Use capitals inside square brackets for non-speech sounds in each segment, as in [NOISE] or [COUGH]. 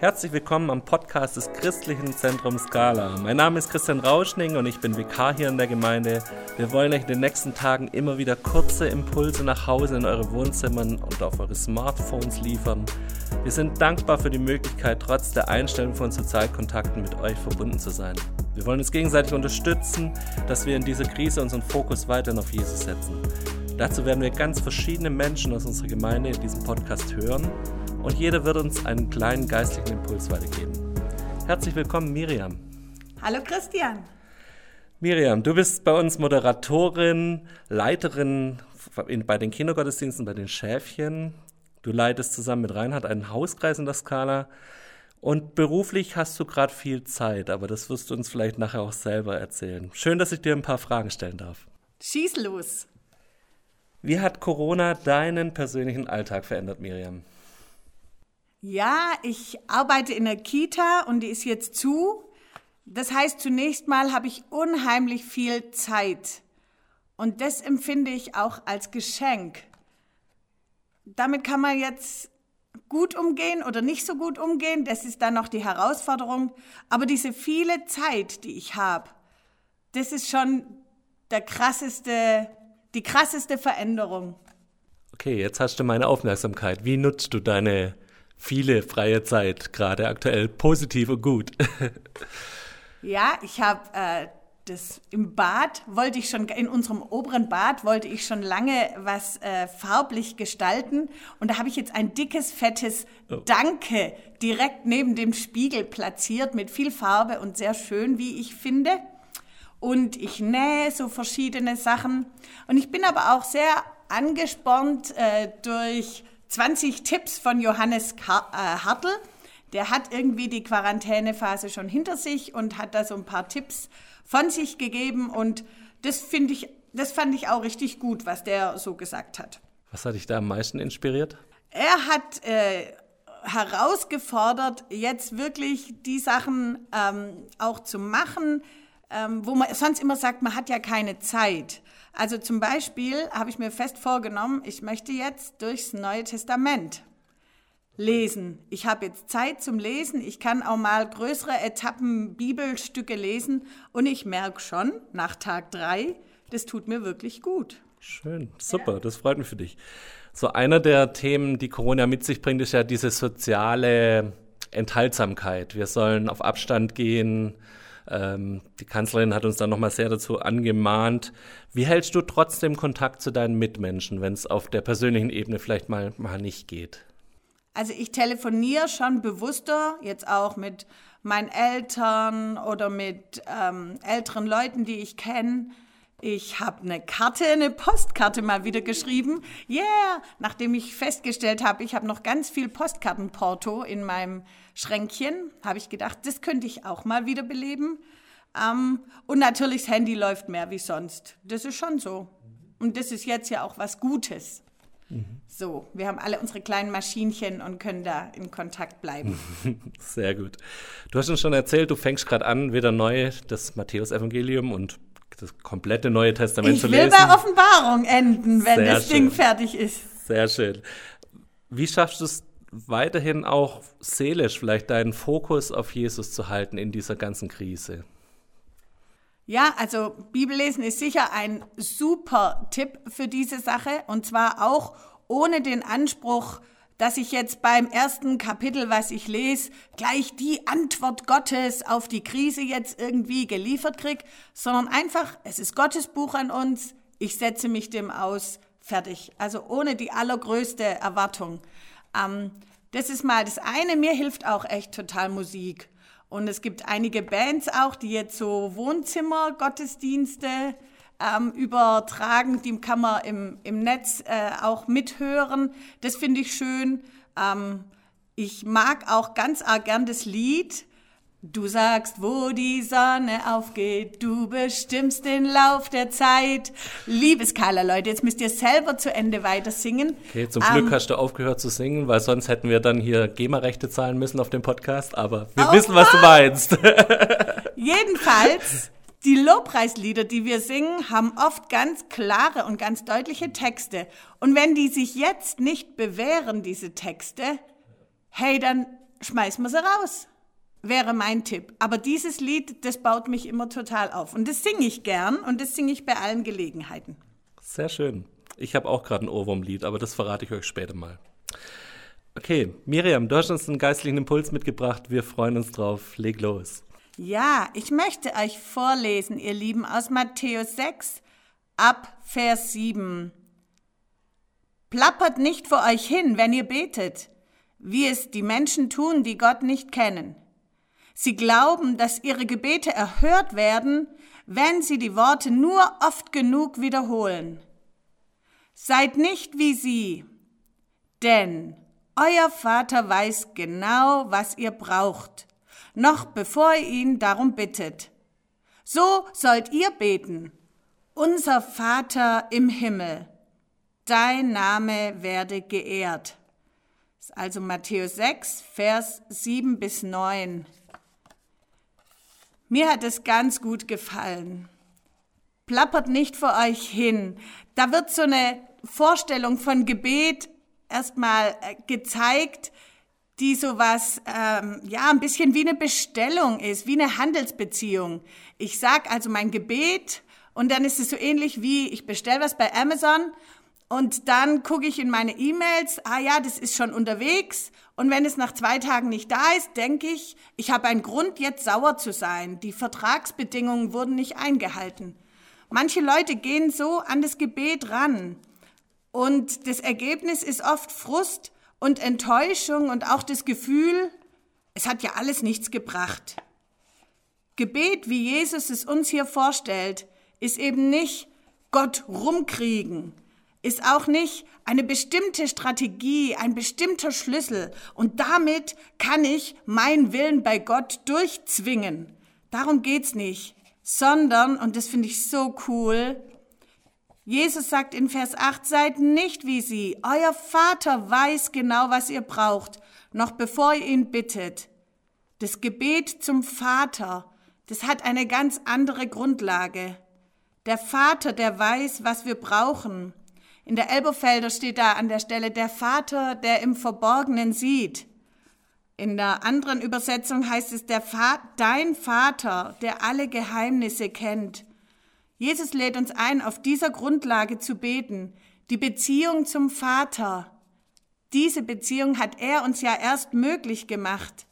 Herzlich willkommen am Podcast des Christlichen Zentrums Skala. Mein Name ist Christian Rauschning und ich bin Vikar hier in der Gemeinde. Wir wollen euch in den nächsten Tagen immer wieder kurze Impulse nach Hause in eure Wohnzimmern und auf eure Smartphones liefern. Wir sind dankbar für die Möglichkeit, trotz der Einstellung von Sozialkontakten mit euch verbunden zu sein. Wir wollen uns gegenseitig unterstützen, dass wir in dieser Krise unseren Fokus weiterhin auf Jesus setzen. Dazu werden wir ganz verschiedene Menschen aus unserer Gemeinde in diesem Podcast hören und jeder wird uns einen kleinen geistlichen Impuls weitergeben. Herzlich willkommen, Miriam. Hallo, Christian. Miriam, du bist bei uns Moderatorin, Leiterin bei den Kindergottesdiensten bei den Schäfchen. Du leitest zusammen mit Reinhard einen Hauskreis in der Skala. Und beruflich hast du gerade viel Zeit, aber das wirst du uns vielleicht nachher auch selber erzählen. Schön, dass ich dir ein paar Fragen stellen darf. Schieß los. Wie hat Corona deinen persönlichen Alltag verändert, Miriam? Ja, ich arbeite in der Kita und die ist jetzt zu. Das heißt, zunächst mal habe ich unheimlich viel Zeit. Und das empfinde ich auch als Geschenk. Damit kann man jetzt gut umgehen oder nicht so gut umgehen. Das ist dann noch die Herausforderung. Aber diese viele Zeit, die ich habe, das ist schon der krasseste, die krasseste Veränderung. Okay, jetzt hast du meine Aufmerksamkeit. Wie nutzt du deine viele freie Zeit, gerade aktuell positiv und gut. [LAUGHS] ja, ich habe äh, das im Bad, wollte ich schon, in unserem oberen Bad wollte ich schon lange was äh, farblich gestalten. Und da habe ich jetzt ein dickes, fettes oh. Danke direkt neben dem Spiegel platziert mit viel Farbe und sehr schön, wie ich finde. Und ich nähe so verschiedene Sachen. Und ich bin aber auch sehr angespornt äh, durch 20 Tipps von Johannes äh, Hartl. Der hat irgendwie die Quarantänephase schon hinter sich und hat da so ein paar Tipps von sich gegeben und das finde ich, das fand ich auch richtig gut, was der so gesagt hat. Was hat dich da am meisten inspiriert? Er hat äh, herausgefordert, jetzt wirklich die Sachen ähm, auch zu machen, ähm, wo man sonst immer sagt, man hat ja keine Zeit. Also zum Beispiel habe ich mir fest vorgenommen, ich möchte jetzt durchs Neue Testament lesen. Ich habe jetzt Zeit zum Lesen. Ich kann auch mal größere Etappen Bibelstücke lesen und ich merke schon nach Tag drei, das tut mir wirklich gut. Schön, super, ja. das freut mich für dich. So einer der Themen, die Corona mit sich bringt, ist ja diese soziale Enthaltsamkeit. Wir sollen auf Abstand gehen, ähm, die Kanzlerin hat uns dann nochmal sehr dazu angemahnt. Wie hältst du trotzdem Kontakt zu deinen Mitmenschen, wenn es auf der persönlichen Ebene vielleicht mal, mal nicht geht? Also ich telefoniere schon bewusster, jetzt auch mit meinen Eltern oder mit ähm, älteren Leuten, die ich kenne. Ich habe eine Karte, eine Postkarte mal wieder geschrieben. Yeah, nachdem ich festgestellt habe, ich habe noch ganz viel Postkartenporto in meinem Schränkchen, habe ich gedacht, das könnte ich auch mal wieder beleben. Ähm, und natürlich, das Handy läuft mehr wie sonst. Das ist schon so. Und das ist jetzt ja auch was Gutes. Mhm. So, wir haben alle unsere kleinen Maschinchen und können da in Kontakt bleiben. [LAUGHS] Sehr gut. Du hast uns schon erzählt, du fängst gerade an, wieder neu das Matthäus-Evangelium und das komplette Neue Testament ich zu lesen. Ich will bei Offenbarung enden, wenn Sehr das schön. Ding fertig ist. Sehr schön. Wie schaffst du es weiterhin auch seelisch vielleicht deinen Fokus auf Jesus zu halten in dieser ganzen Krise? Ja, also Bibellesen ist sicher ein super Tipp für diese Sache und zwar auch ohne den Anspruch, dass ich jetzt beim ersten Kapitel, was ich lese, gleich die Antwort Gottes auf die Krise jetzt irgendwie geliefert krieg, sondern einfach, es ist Gottes Buch an uns, ich setze mich dem aus, fertig. Also ohne die allergrößte Erwartung. Ähm, das ist mal das eine. Mir hilft auch echt total Musik. Und es gibt einige Bands auch, die jetzt so Wohnzimmer-Gottesdienste ähm, übertragen. Die kann man im, im Netz äh, auch mithören. Das finde ich schön. Ähm, ich mag auch ganz arg gern das Lied. Du sagst, wo die Sonne aufgeht, du bestimmst den Lauf der Zeit. Liebes Carla, Leute, jetzt müsst ihr selber zu Ende weiter singen. Okay, zum Glück ähm, hast du aufgehört zu singen, weil sonst hätten wir dann hier GEMA-Rechte zahlen müssen auf dem Podcast, aber wir oh wissen, was du meinst. [LAUGHS] [LAUGHS] Jedenfalls die Lobpreislieder, die wir singen, haben oft ganz klare und ganz deutliche Texte. Und wenn die sich jetzt nicht bewähren, diese Texte, hey, dann schmeißen wir sie raus. Wäre mein Tipp. Aber dieses Lied, das baut mich immer total auf. Und das singe ich gern und das singe ich bei allen Gelegenheiten. Sehr schön. Ich habe auch gerade ein Ohrwurmlied, aber das verrate ich euch später mal. Okay, Miriam, du hast uns einen geistlichen Impuls mitgebracht. Wir freuen uns drauf. Leg los. Ja, ich möchte euch vorlesen, ihr Lieben, aus Matthäus 6 ab Vers 7. Plappert nicht vor euch hin, wenn ihr betet, wie es die Menschen tun, die Gott nicht kennen. Sie glauben, dass ihre Gebete erhört werden, wenn sie die Worte nur oft genug wiederholen. Seid nicht wie sie, denn euer Vater weiß genau, was ihr braucht noch bevor ihr ihn darum bittet. So sollt ihr beten. Unser Vater im Himmel, dein Name werde geehrt. Das ist also Matthäus 6, Vers 7 bis 9. Mir hat es ganz gut gefallen. Plappert nicht vor euch hin. Da wird so eine Vorstellung von Gebet erstmal äh, gezeigt, die sowas, ähm, ja, ein bisschen wie eine Bestellung ist, wie eine Handelsbeziehung. Ich sag also mein Gebet und dann ist es so ähnlich wie, ich bestelle was bei Amazon und dann gucke ich in meine E-Mails, ah ja, das ist schon unterwegs. Und wenn es nach zwei Tagen nicht da ist, denke ich, ich habe einen Grund, jetzt sauer zu sein. Die Vertragsbedingungen wurden nicht eingehalten. Manche Leute gehen so an das Gebet ran. Und das Ergebnis ist oft Frust und Enttäuschung und auch das Gefühl, es hat ja alles nichts gebracht. Gebet, wie Jesus es uns hier vorstellt, ist eben nicht Gott rumkriegen, ist auch nicht eine bestimmte Strategie, ein bestimmter Schlüssel und damit kann ich meinen Willen bei Gott durchzwingen. Darum geht's nicht, sondern, und das finde ich so cool, Jesus sagt in Vers 8, seid nicht wie sie. Euer Vater weiß genau, was ihr braucht, noch bevor ihr ihn bittet. Das Gebet zum Vater, das hat eine ganz andere Grundlage. Der Vater, der weiß, was wir brauchen. In der Elberfelder steht da an der Stelle der Vater, der im Verborgenen sieht. In der anderen Übersetzung heißt es der Va dein Vater, der alle Geheimnisse kennt. Jesus lädt uns ein, auf dieser Grundlage zu beten, die Beziehung zum Vater. Diese Beziehung hat er uns ja erst möglich gemacht.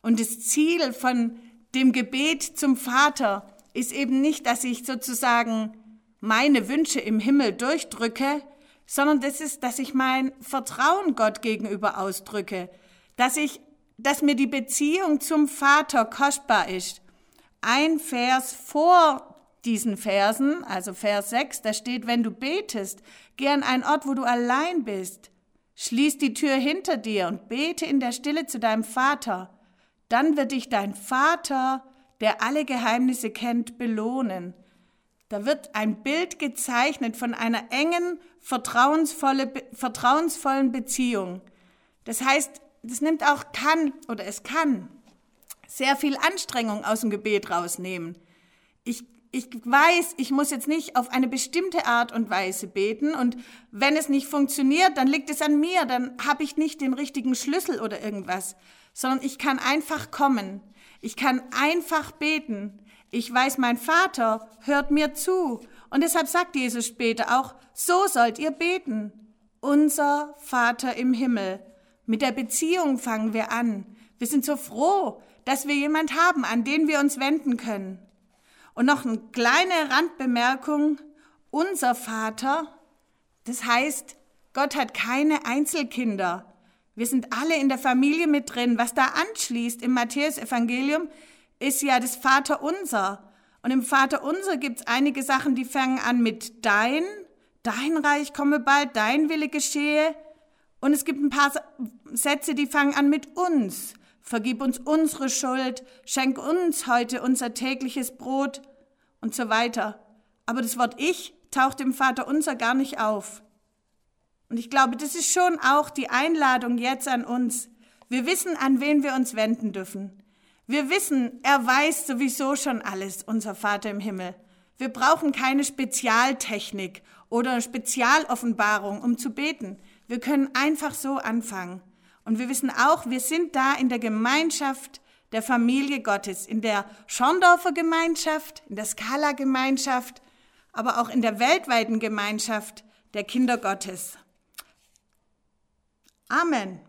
Und das Ziel von dem Gebet zum Vater ist eben nicht, dass ich sozusagen meine Wünsche im Himmel durchdrücke, sondern das ist, dass ich mein Vertrauen Gott gegenüber ausdrücke, dass ich, dass mir die Beziehung zum Vater kostbar ist. Ein Vers vor diesen Versen, also Vers 6, da steht, wenn du betest, geh an einen Ort, wo du allein bist. Schließ die Tür hinter dir und bete in der Stille zu deinem Vater. Dann wird dich dein Vater, der alle Geheimnisse kennt, belohnen. Da wird ein Bild gezeichnet von einer engen, vertrauensvolle, vertrauensvollen Beziehung. Das heißt, das nimmt auch kann oder es kann sehr viel Anstrengung aus dem Gebet rausnehmen. Ich ich weiß, ich muss jetzt nicht auf eine bestimmte Art und Weise beten und wenn es nicht funktioniert, dann liegt es an mir, dann habe ich nicht den richtigen Schlüssel oder irgendwas, sondern ich kann einfach kommen. Ich kann einfach beten. Ich weiß, mein Vater hört mir zu und deshalb sagt Jesus später auch, so sollt ihr beten. Unser Vater im Himmel. Mit der Beziehung fangen wir an. Wir sind so froh, dass wir jemand haben, an den wir uns wenden können. Und noch eine kleine Randbemerkung. Unser Vater, das heißt, Gott hat keine Einzelkinder. Wir sind alle in der Familie mit drin. Was da anschließt im Matthäus-Evangelium, ist ja das Vaterunser. Und im Vaterunser gibt es einige Sachen, die fangen an mit dein, dein Reich komme bald, dein Wille geschehe. Und es gibt ein paar Sätze, die fangen an mit uns. Vergib uns unsere Schuld, schenk uns heute unser tägliches Brot und so weiter. Aber das Wort Ich taucht im Vater unser gar nicht auf. Und ich glaube, das ist schon auch die Einladung jetzt an uns. Wir wissen, an wen wir uns wenden dürfen. Wir wissen, er weiß sowieso schon alles, unser Vater im Himmel. Wir brauchen keine Spezialtechnik oder Spezialoffenbarung, um zu beten. Wir können einfach so anfangen. Und wir wissen auch, wir sind da in der Gemeinschaft der Familie Gottes, in der Schorndorfer Gemeinschaft, in der Skala-Gemeinschaft, aber auch in der weltweiten Gemeinschaft der Kinder Gottes. Amen.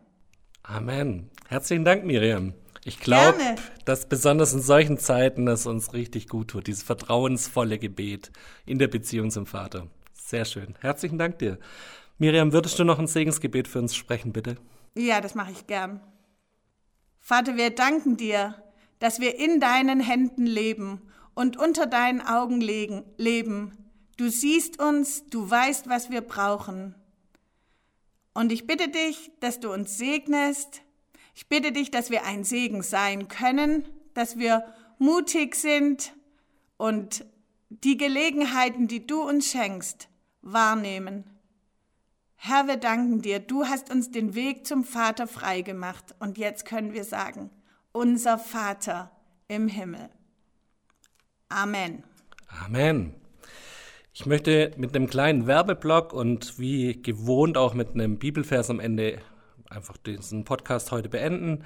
Amen. Herzlichen Dank, Miriam. Ich glaube, dass besonders in solchen Zeiten es uns richtig gut tut, dieses vertrauensvolle Gebet in der Beziehung zum Vater. Sehr schön. Herzlichen Dank dir. Miriam, würdest du noch ein Segensgebet für uns sprechen, bitte? Ja, das mache ich gern. Vater, wir danken dir, dass wir in deinen Händen leben und unter deinen Augen leben. Du siehst uns, du weißt, was wir brauchen. Und ich bitte dich, dass du uns segnest. Ich bitte dich, dass wir ein Segen sein können, dass wir mutig sind und die Gelegenheiten, die du uns schenkst, wahrnehmen. Herr, wir danken dir, du hast uns den Weg zum Vater freigemacht und jetzt können wir sagen, unser Vater im Himmel. Amen. Amen. Ich möchte mit einem kleinen Werbeblock und wie gewohnt auch mit einem Bibelvers am Ende einfach diesen Podcast heute beenden.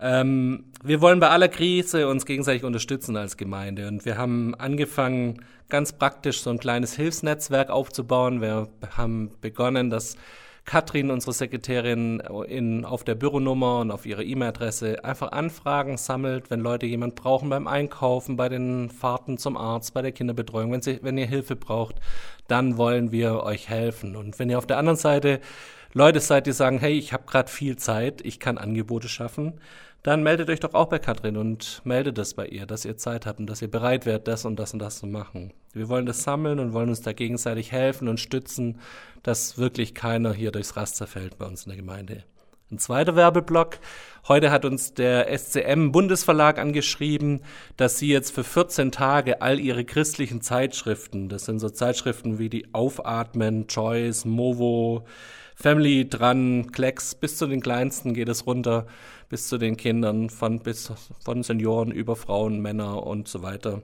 Ähm, wir wollen bei aller Krise uns gegenseitig unterstützen als Gemeinde und wir haben angefangen, ganz praktisch so ein kleines Hilfsnetzwerk aufzubauen. Wir haben begonnen, dass Katrin, unsere Sekretärin, in, auf der Büronummer und auf ihre E-Mail-Adresse einfach Anfragen sammelt, wenn Leute jemand brauchen beim Einkaufen, bei den Fahrten zum Arzt, bei der Kinderbetreuung. Wenn, sie, wenn ihr Hilfe braucht, dann wollen wir euch helfen. Und wenn ihr auf der anderen Seite Leute seid, die sagen, hey, ich habe gerade viel Zeit, ich kann Angebote schaffen, dann meldet euch doch auch bei Katrin und meldet es bei ihr, dass ihr Zeit habt und dass ihr bereit wärt, das und das und das zu machen. Wir wollen das sammeln und wollen uns da gegenseitig helfen und stützen, dass wirklich keiner hier durchs Raster fällt bei uns in der Gemeinde. Ein zweiter Werbeblock. Heute hat uns der SCM Bundesverlag angeschrieben, dass sie jetzt für 14 Tage all ihre christlichen Zeitschriften, das sind so Zeitschriften wie die Aufatmen, Choice, Movo, Family dran, Klecks, bis zu den Kleinsten geht es runter, bis zu den Kindern, von, bis, von Senioren über Frauen, Männer und so weiter.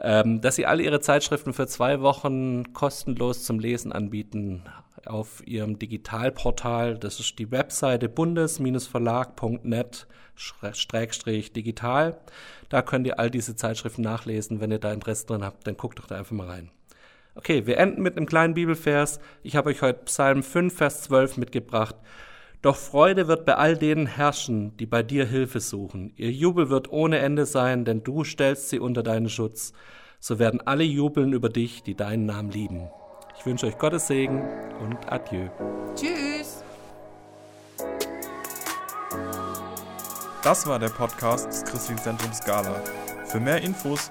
Ähm, dass sie alle ihre Zeitschriften für zwei Wochen kostenlos zum Lesen anbieten auf ihrem Digitalportal. Das ist die Webseite bundes-verlag.net-digital. Da könnt ihr all diese Zeitschriften nachlesen. Wenn ihr da Interesse drin habt, dann guckt doch da einfach mal rein. Okay, wir enden mit einem kleinen Bibelvers. Ich habe euch heute Psalm 5, Vers 12 mitgebracht. Doch Freude wird bei all denen herrschen, die bei dir Hilfe suchen. Ihr Jubel wird ohne Ende sein, denn du stellst sie unter deinen Schutz. So werden alle jubeln über dich, die deinen Namen lieben. Ich wünsche euch Gottes Segen und Adieu. Tschüss. Das war der Podcast des Christlichen Zentrums Gala. Für mehr Infos